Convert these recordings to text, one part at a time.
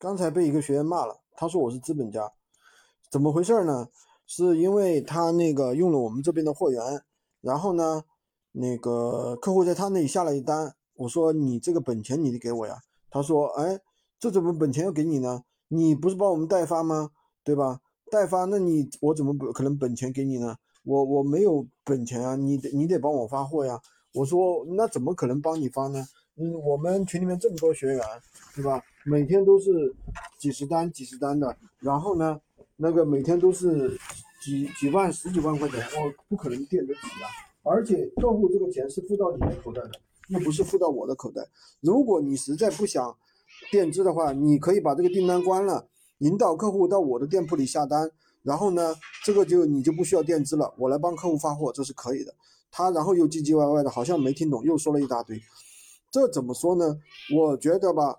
刚才被一个学员骂了，他说我是资本家，怎么回事呢？是因为他那个用了我们这边的货源，然后呢，那个客户在他那里下了一单，我说你这个本钱你得给我呀，他说哎，这怎么本钱要给你呢？你不是帮我们代发吗？对吧？代发，那你我怎么不可能本钱给你呢？我我没有本钱啊，你得你得帮我发货呀。我说那怎么可能帮你发呢？嗯，我们群里面这么多学员，对吧？每天都是几十单、几十单的，然后呢，那个每天都是几几万、十几万块钱，我不可能垫得起啊。而且客户这个钱是付到你的口袋的，又不是付到我的口袋。如果你实在不想垫资的话，你可以把这个订单关了，引导客户到我的店铺里下单，然后呢，这个就你就不需要垫资了，我来帮客户发货，这是可以的。他然后又唧唧歪歪的，好像没听懂，又说了一大堆。这怎么说呢？我觉得吧，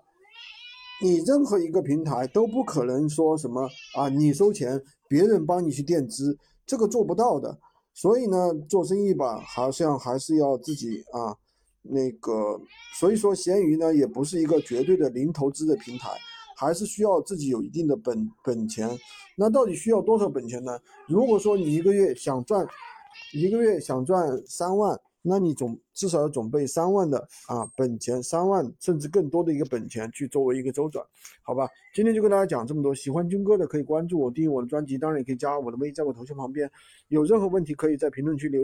你任何一个平台都不可能说什么啊，你收钱，别人帮你去垫资，这个做不到的。所以呢，做生意吧，好像还是要自己啊，那个，所以说闲鱼呢，也不是一个绝对的零投资的平台，还是需要自己有一定的本本钱。那到底需要多少本钱呢？如果说你一个月想赚，一个月想赚三万。那你总至少要准备三万的啊本钱，三万甚至更多的一个本钱去作为一个周转，好吧？今天就跟大家讲这么多，喜欢军哥的可以关注我，订阅我的专辑，当然也可以加我的微，在我头像旁边。有任何问题可以在评论区留。